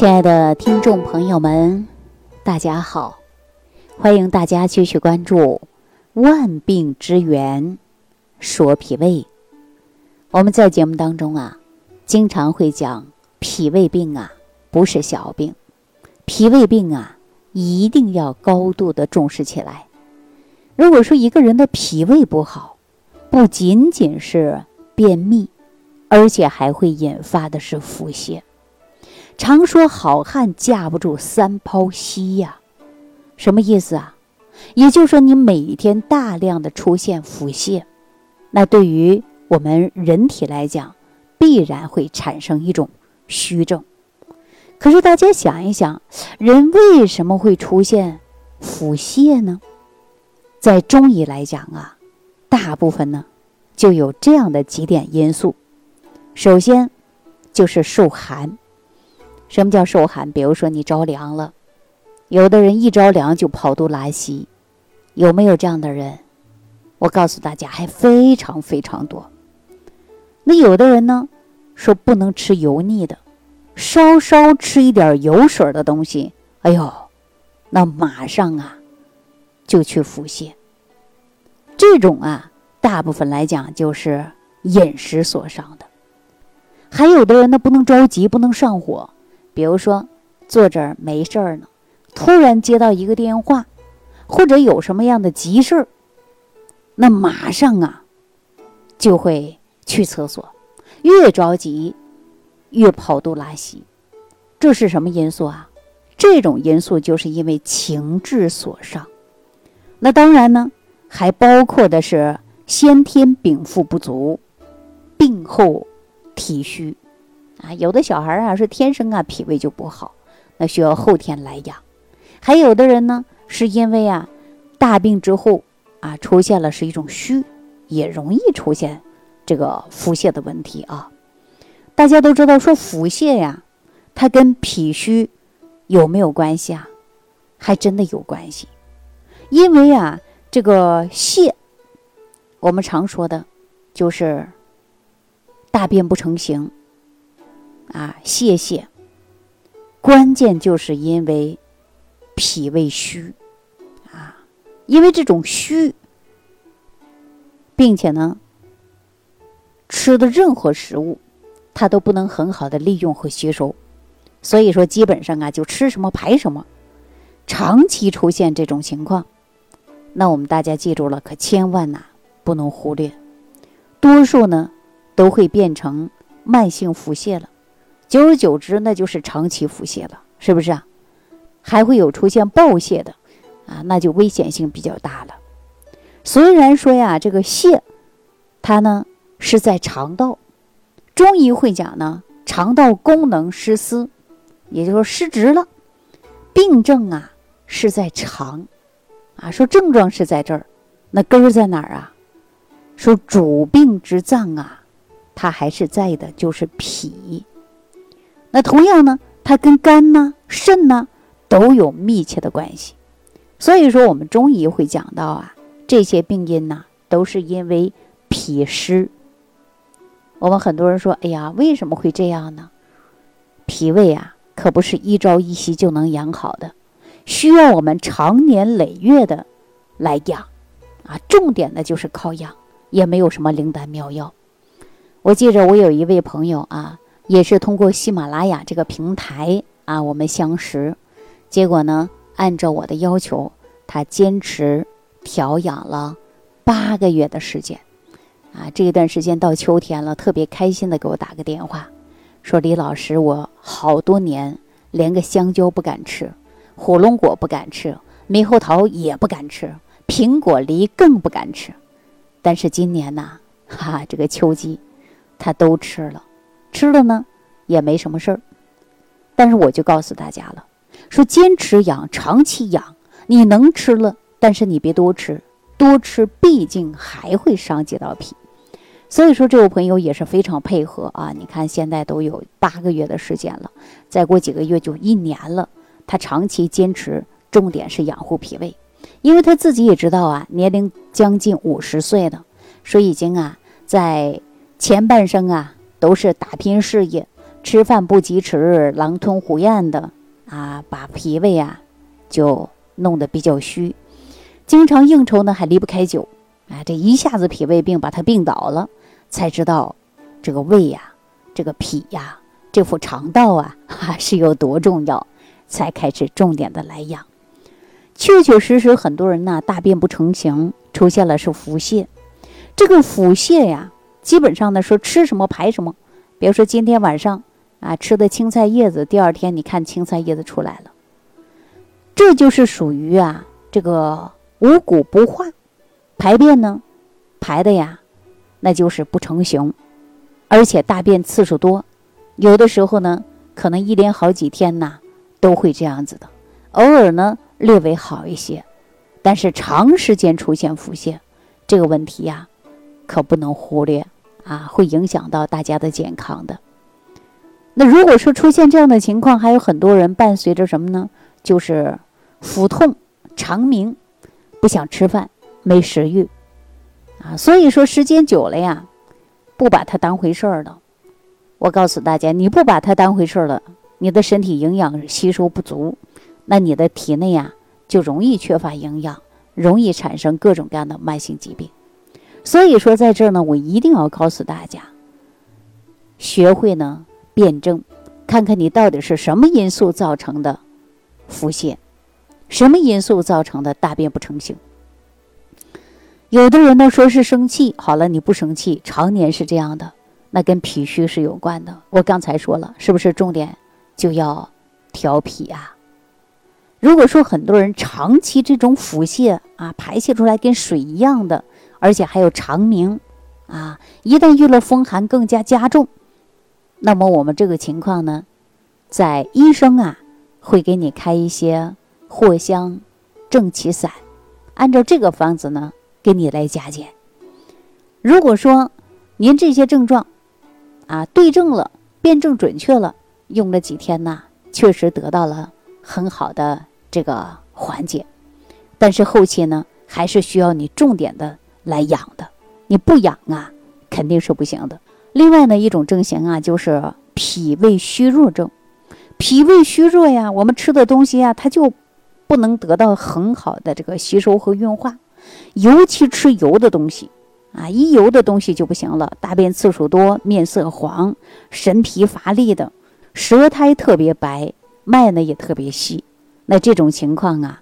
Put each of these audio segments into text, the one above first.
亲爱的听众朋友们，大家好！欢迎大家继续关注《万病之源说脾胃》。我们在节目当中啊，经常会讲脾胃病啊，不是小病，脾胃病啊，一定要高度的重视起来。如果说一个人的脾胃不好，不仅仅是便秘，而且还会引发的是腹泻。常说好汉架不住三泡稀呀，什么意思啊？也就是说，你每天大量的出现腹泻，那对于我们人体来讲，必然会产生一种虚症。可是大家想一想，人为什么会出现腹泻呢？在中医来讲啊，大部分呢就有这样的几点因素。首先就是受寒。什么叫受寒？比如说你着凉了，有的人一着凉就跑肚拉稀，有没有这样的人？我告诉大家，还非常非常多。那有的人呢，说不能吃油腻的，稍稍吃一点油水的东西，哎呦，那马上啊就去腹泻。这种啊，大部分来讲就是饮食所伤的。还有的人呢，不能着急，不能上火。比如说，坐这儿没事儿呢，突然接到一个电话，或者有什么样的急事儿，那马上啊就会去厕所，越着急越跑肚拉稀，这是什么因素啊？这种因素就是因为情志所伤。那当然呢，还包括的是先天禀赋不足，病后体虚。啊，有的小孩啊是天生啊脾胃就不好，那需要后天来养；还有的人呢是因为啊大病之后啊出现了是一种虚，也容易出现这个腹泻的问题啊。大家都知道说腹泻呀，它跟脾虚有没有关系啊？还真的有关系，因为啊这个泻，我们常说的，就是大便不成形。啊，泄泻，关键就是因为脾胃虚。啊，因为这种虚，并且呢，吃的任何食物，它都不能很好的利用和吸收，所以说基本上啊，就吃什么排什么，长期出现这种情况，那我们大家记住了，可千万呐不能忽略，多数呢都会变成慢性腹泻了。久而久之，那就是长期腹泻了，是不是啊？还会有出现暴泻的，啊，那就危险性比较大了。虽然说呀，这个泻，它呢是在肠道，中医会讲呢，肠道功能失司，也就是说失职了。病症啊是在肠，啊，说症状是在这儿，那根儿在哪儿啊？说主病之脏啊，它还是在的，就是脾。那同样呢，它跟肝呢、肾呢都有密切的关系，所以说我们中医会讲到啊，这些病因呢都是因为脾湿。我们很多人说，哎呀，为什么会这样呢？脾胃啊，可不是一朝一夕就能养好的，需要我们长年累月的来养啊。重点的就是靠养，也没有什么灵丹妙药。我记着，我有一位朋友啊。也是通过喜马拉雅这个平台啊，我们相识，结果呢，按照我的要求，他坚持调养了八个月的时间，啊，这一段时间到秋天了，特别开心的给我打个电话，说李老师，我好多年连个香蕉不敢吃，火龙果不敢吃，猕猴桃也不敢吃，苹果梨更不敢吃，但是今年呢，哈，这个秋季，他都吃了。吃了呢，也没什么事儿，但是我就告诉大家了，说坚持养，长期养，你能吃了，但是你别多吃，多吃毕竟还会伤及到脾。所以说，这位朋友也是非常配合啊。你看现在都有八个月的时间了，再过几个月就一年了。他长期坚持，重点是养护脾胃，因为他自己也知道啊，年龄将近五十岁了，说已经啊，在前半生啊。都是打拼事业，吃饭不及时，狼吞虎咽的啊，把脾胃啊就弄得比较虚。经常应酬呢，还离不开酒，啊，这一下子脾胃病把他病倒了，才知道这个胃呀，这个脾呀，这副肠道啊，哈是有多重要，才开始重点的来养。确确实实，很多人呢大便不成形，出现了是腹泻。这个腹泻呀，基本上呢说吃什么排什么。比如说今天晚上啊吃的青菜叶子，第二天你看青菜叶子出来了，这就是属于啊这个。五谷不化，排便呢，排的呀，那就是不成形，而且大便次数多，有的时候呢，可能一连好几天呐，都会这样子的。偶尔呢，略微好一些，但是长时间出现腹泻，这个问题呀，可不能忽略啊，会影响到大家的健康的。那如果说出现这样的情况，还有很多人伴随着什么呢？就是腹痛、肠鸣。不想吃饭，没食欲，啊，所以说时间久了呀，不把它当回事儿了。我告诉大家，你不把它当回事儿了，你的身体营养吸收不足，那你的体内呀就容易缺乏营养，容易产生各种各样的慢性疾病。所以说，在这儿呢，我一定要告诉大家，学会呢辩证，看看你到底是什么因素造成的腹泻。什么因素造成的大便不成形？有的人呢说是生气，好了，你不生气，常年是这样的，那跟脾虚是有关的。我刚才说了，是不是重点就要调脾啊？如果说很多人长期这种腹泻啊，排泄出来跟水一样的，而且还有肠鸣啊，一旦遇了风寒更加加重，那么我们这个情况呢，在医生啊会给你开一些。藿香正气散，按照这个方子呢，给你来加减。如果说您这些症状啊对症了，辨证准确了，用了几天呢，确实得到了很好的这个缓解。但是后期呢，还是需要你重点的来养的。你不养啊，肯定是不行的。另外呢，一种症型啊，就是脾胃虚弱症。脾胃虚弱呀，我们吃的东西呀，它就。不能得到很好的这个吸收和运化，尤其吃油的东西啊，一油的东西就不行了。大便次数多，面色黄，神疲乏力的，舌苔特别白，脉呢也特别细。那这种情况啊，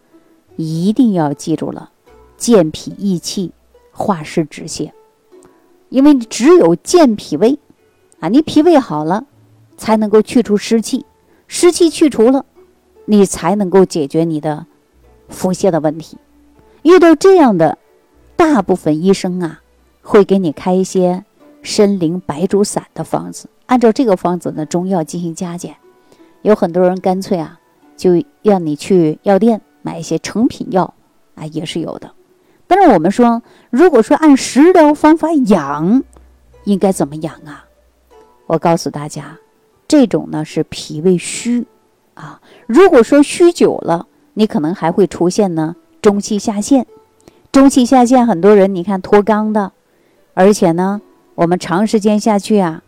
一定要记住了，健脾益气，化湿止泻。因为只有健脾胃啊，你脾胃好了，才能够去除湿气，湿气去除了。你才能够解决你的腹泻的问题。遇到这样的，大部分医生啊，会给你开一些参苓白术散的方子，按照这个方子呢，中药进行加减。有很多人干脆啊，就让你去药店买一些成品药啊，也是有的。但是我们说，如果说按食疗方法养，应该怎么养啊？我告诉大家，这种呢是脾胃虚。啊，如果说虚久了，你可能还会出现呢中气下陷。中气下陷，很多人你看脱肛的，而且呢，我们长时间下去啊，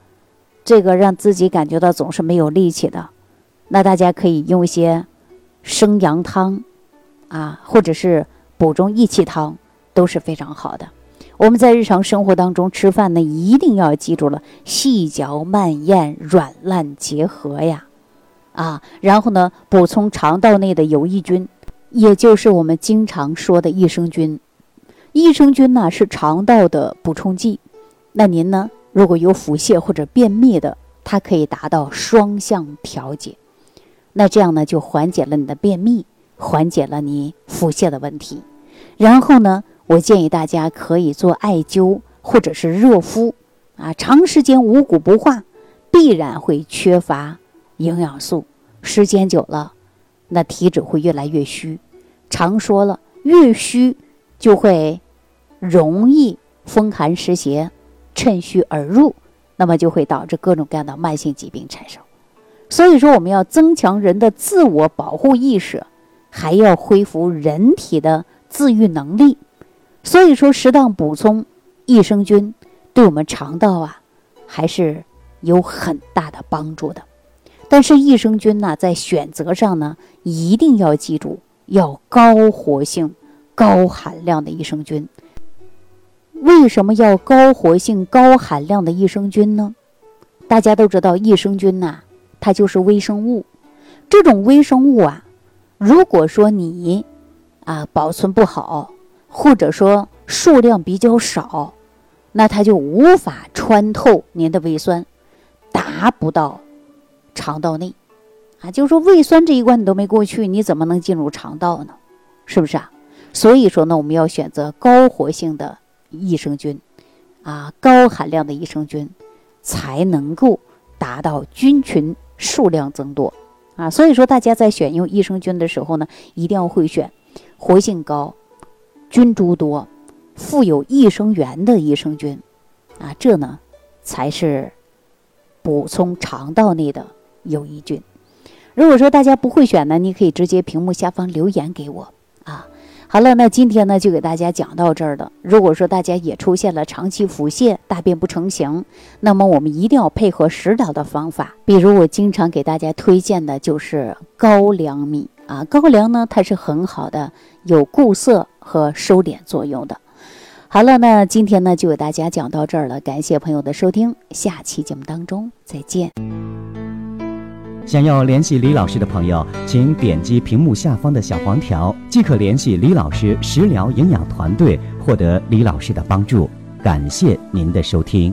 这个让自己感觉到总是没有力气的。那大家可以用一些生阳汤啊，或者是补中益气汤，都是非常好的。我们在日常生活当中吃饭呢，一定要记住了细嚼慢咽、软烂结合呀。啊，然后呢，补充肠道内的有益菌，也就是我们经常说的益生菌。益生菌呢是肠道的补充剂。那您呢，如果有腹泻或者便秘的，它可以达到双向调节。那这样呢，就缓解了你的便秘，缓解了你腹泻的问题。然后呢，我建议大家可以做艾灸或者是热敷。啊，长时间五谷不化，必然会缺乏。营养素时间久了，那体质会越来越虚。常说了，越虚就会容易风寒湿邪趁虚而入，那么就会导致各种各样的慢性疾病产生。所以说，我们要增强人的自我保护意识，还要恢复人体的自愈能力。所以说，适当补充益生菌，对我们肠道啊，还是有很大的帮助的。但是益生菌呢，在选择上呢，一定要记住要高活性、高含量的益生菌。为什么要高活性、高含量的益生菌呢？大家都知道，益生菌呐，它就是微生物。这种微生物啊，如果说你啊保存不好，或者说数量比较少，那它就无法穿透您的胃酸，达不到。肠道内，啊，就是说胃酸这一关你都没过去，你怎么能进入肠道呢？是不是啊？所以说呢，我们要选择高活性的益生菌，啊，高含量的益生菌，才能够达到菌群数量增多，啊，所以说大家在选用益生菌的时候呢，一定要会选活性高、菌株多、富有益生元的益生菌，啊，这呢才是补充肠道内的。有益菌。如果说大家不会选呢，你可以直接屏幕下方留言给我啊。好了，那今天呢就给大家讲到这儿了。如果说大家也出现了长期腹泻、大便不成形，那么我们一定要配合食疗的方法。比如我经常给大家推荐的就是高粱米啊，高粱呢它是很好的，有固色和收敛作用的。好了，那今天呢就给大家讲到这儿了，感谢朋友的收听，下期节目当中再见。想要联系李老师的朋友，请点击屏幕下方的小黄条，即可联系李老师食疗营养团队，获得李老师的帮助。感谢您的收听。